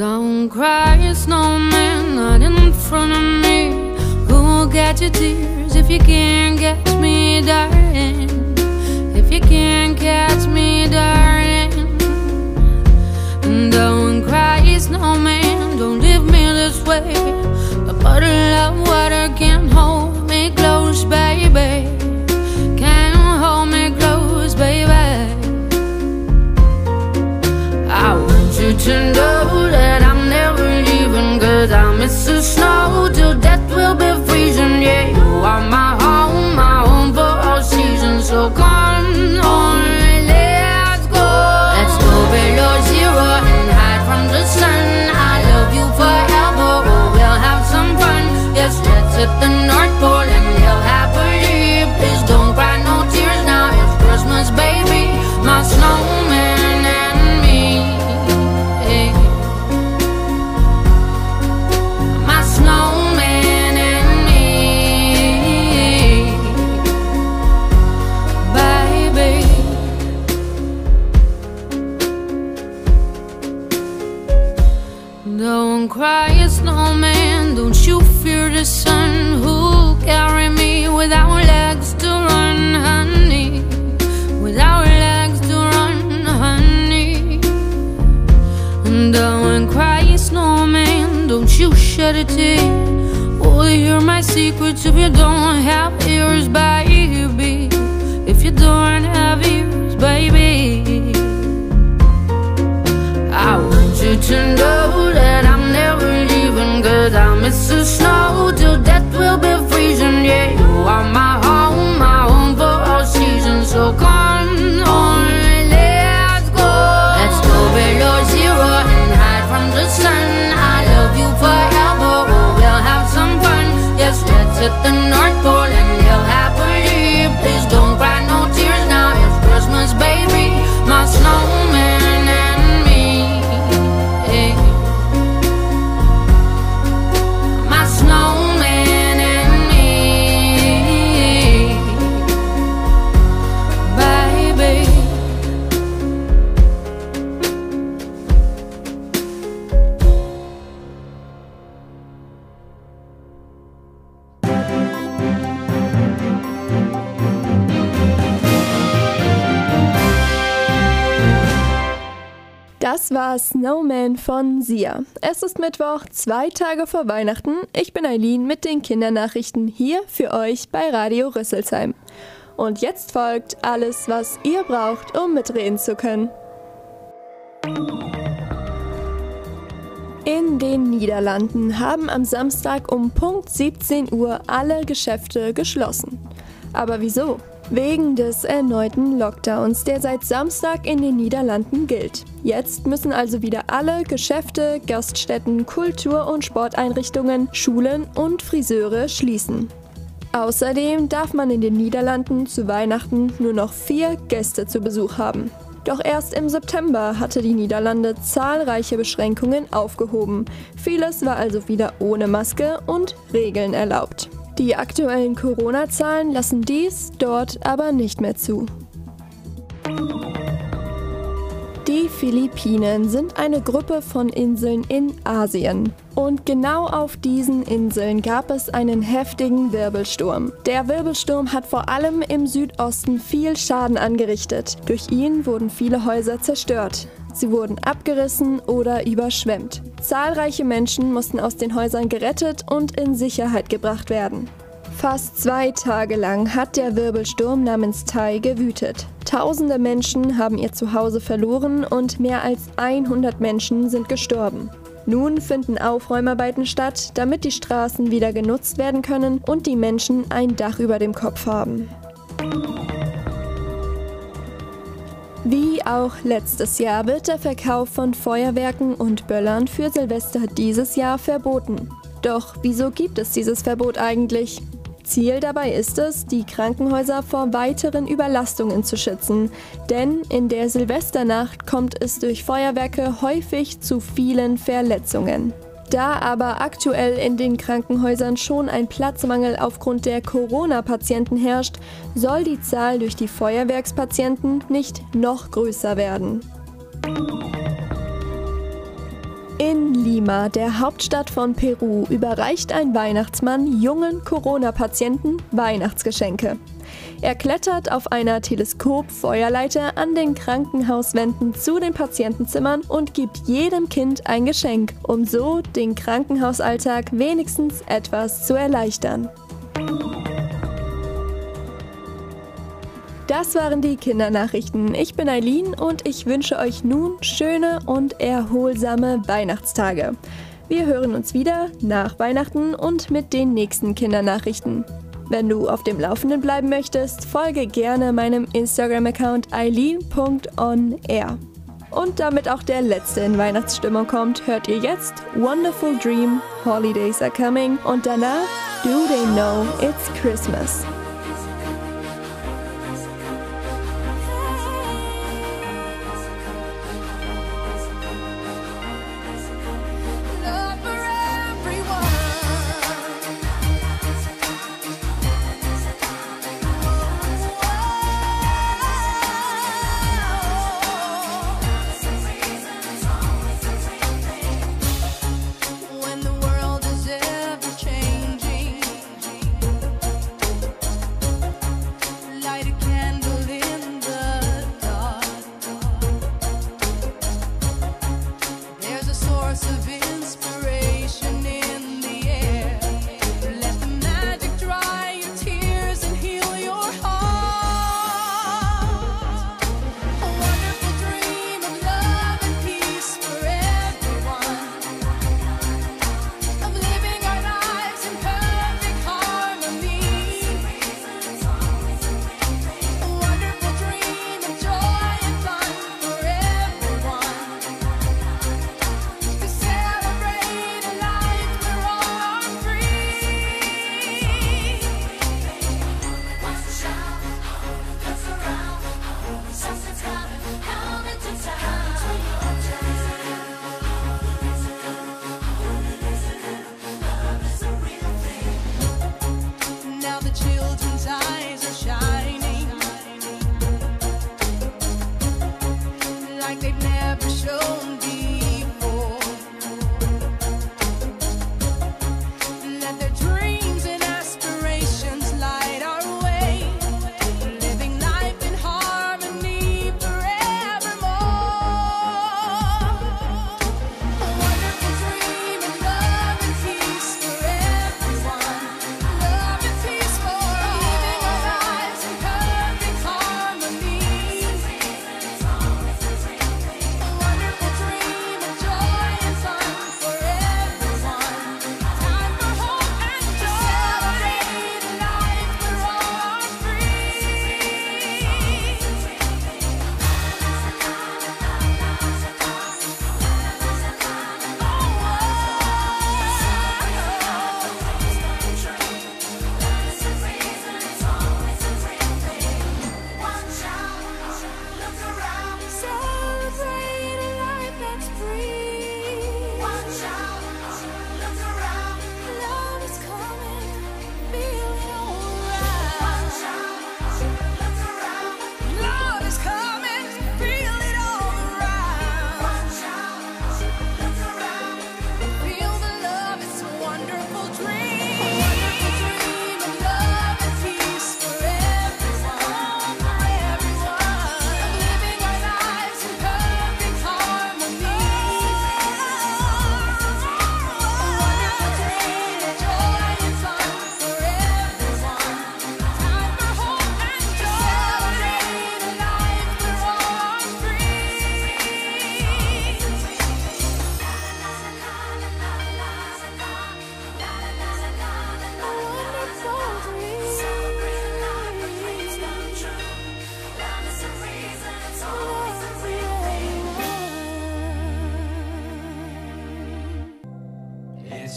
Don't cry, snowman, not in front of me. Who'll get your tears if you can't catch me, darling? If you can't catch me, darling. Don't cry, snowman, don't leave me this way. A bottle of you shed a tear. Will you hear my secrets if you don't have ears, baby? If you don't have ears, baby. I want you to know that I'm never leaving Cause I miss the snow till death will be freezing Yeah, you are my home, Das war Snowman von Sia. Es ist Mittwoch, zwei Tage vor Weihnachten. Ich bin Eileen mit den Kindernachrichten hier für euch bei Radio Rüsselsheim. Und jetzt folgt alles, was ihr braucht, um mitreden zu können. In den Niederlanden haben am Samstag um Punkt 17 Uhr alle Geschäfte geschlossen. Aber wieso? Wegen des erneuten Lockdowns, der seit Samstag in den Niederlanden gilt. Jetzt müssen also wieder alle Geschäfte, Gaststätten, Kultur- und Sporteinrichtungen, Schulen und Friseure schließen. Außerdem darf man in den Niederlanden zu Weihnachten nur noch vier Gäste zu Besuch haben. Doch erst im September hatte die Niederlande zahlreiche Beschränkungen aufgehoben. Vieles war also wieder ohne Maske und Regeln erlaubt. Die aktuellen Corona-Zahlen lassen dies dort aber nicht mehr zu. Die Philippinen sind eine Gruppe von Inseln in Asien. Und genau auf diesen Inseln gab es einen heftigen Wirbelsturm. Der Wirbelsturm hat vor allem im Südosten viel Schaden angerichtet. Durch ihn wurden viele Häuser zerstört. Sie wurden abgerissen oder überschwemmt. Zahlreiche Menschen mussten aus den Häusern gerettet und in Sicherheit gebracht werden. Fast zwei Tage lang hat der Wirbelsturm namens Tai gewütet. Tausende Menschen haben ihr Zuhause verloren und mehr als 100 Menschen sind gestorben. Nun finden Aufräumarbeiten statt, damit die Straßen wieder genutzt werden können und die Menschen ein Dach über dem Kopf haben. Wie auch letztes Jahr wird der Verkauf von Feuerwerken und Böllern für Silvester dieses Jahr verboten. Doch wieso gibt es dieses Verbot eigentlich? Ziel dabei ist es, die Krankenhäuser vor weiteren Überlastungen zu schützen. Denn in der Silvesternacht kommt es durch Feuerwerke häufig zu vielen Verletzungen. Da aber aktuell in den Krankenhäusern schon ein Platzmangel aufgrund der Corona-Patienten herrscht, soll die Zahl durch die Feuerwerkspatienten nicht noch größer werden. In Lima, der Hauptstadt von Peru, überreicht ein Weihnachtsmann jungen Corona-Patienten Weihnachtsgeschenke. Er klettert auf einer Teleskop-Feuerleiter an den Krankenhauswänden zu den Patientenzimmern und gibt jedem Kind ein Geschenk, um so den Krankenhausalltag wenigstens etwas zu erleichtern. Das waren die Kindernachrichten. Ich bin Eileen und ich wünsche euch nun schöne und erholsame Weihnachtstage. Wir hören uns wieder nach Weihnachten und mit den nächsten Kindernachrichten. Wenn du auf dem Laufenden bleiben möchtest, folge gerne meinem Instagram-Account eileen.onair. Und damit auch der letzte in Weihnachtsstimmung kommt, hört ihr jetzt Wonderful Dream, Holidays are coming und danach Do They Know It's Christmas.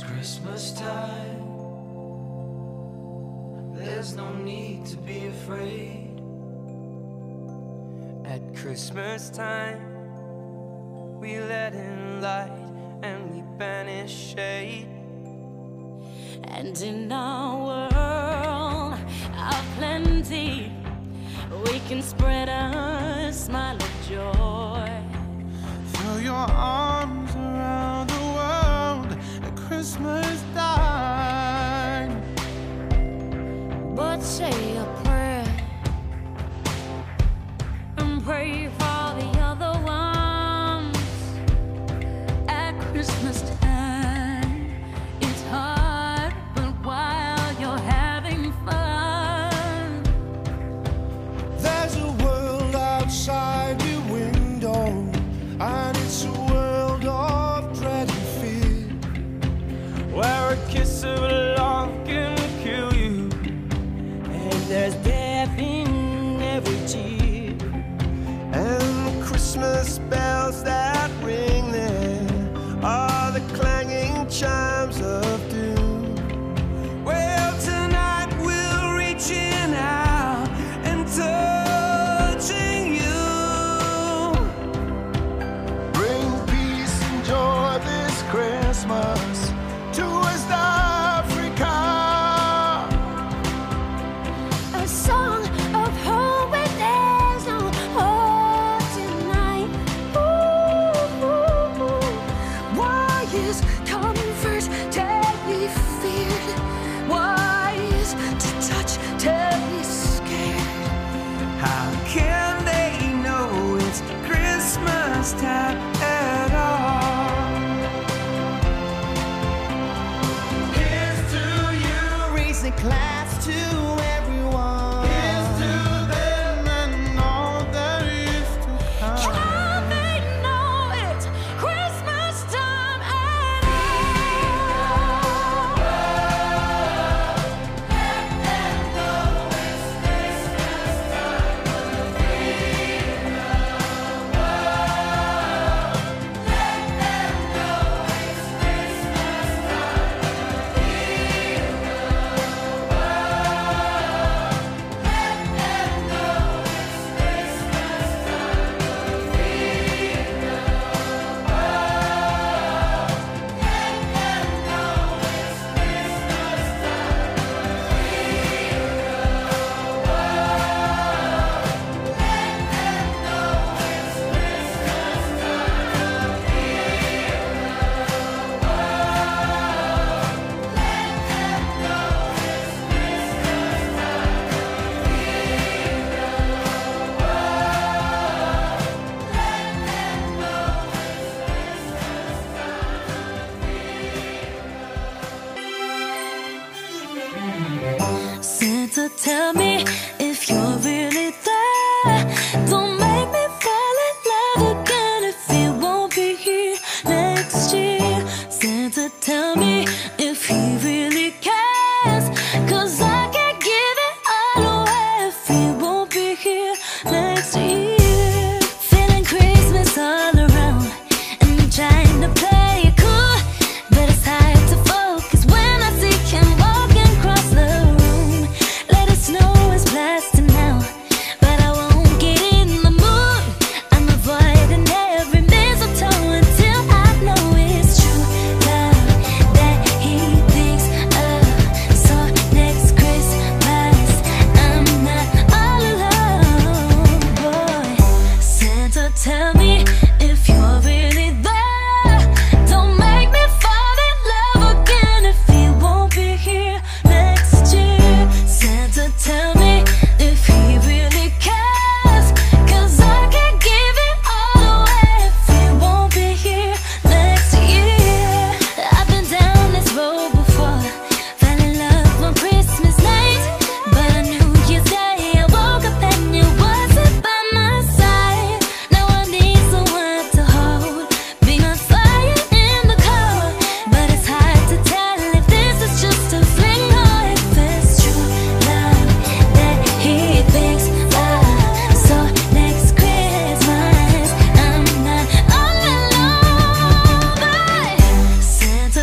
Christmas time, There's no need to be afraid. At Christmas time, we let in light and we banish shade. And in our world of plenty, we can spread a smile of joy. Throw your arms Christmas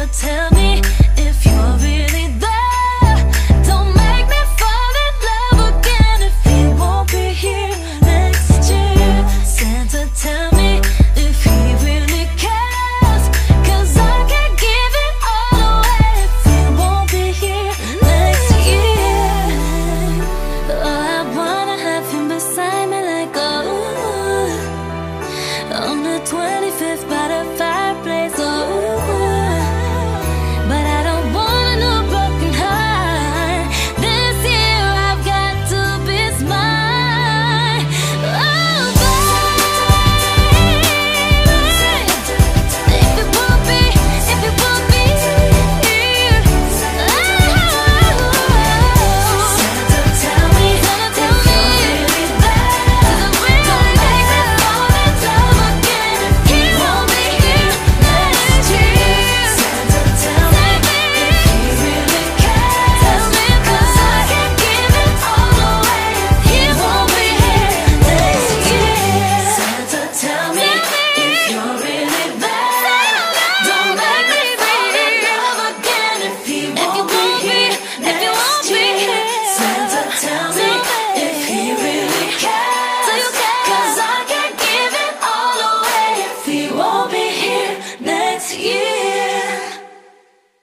tell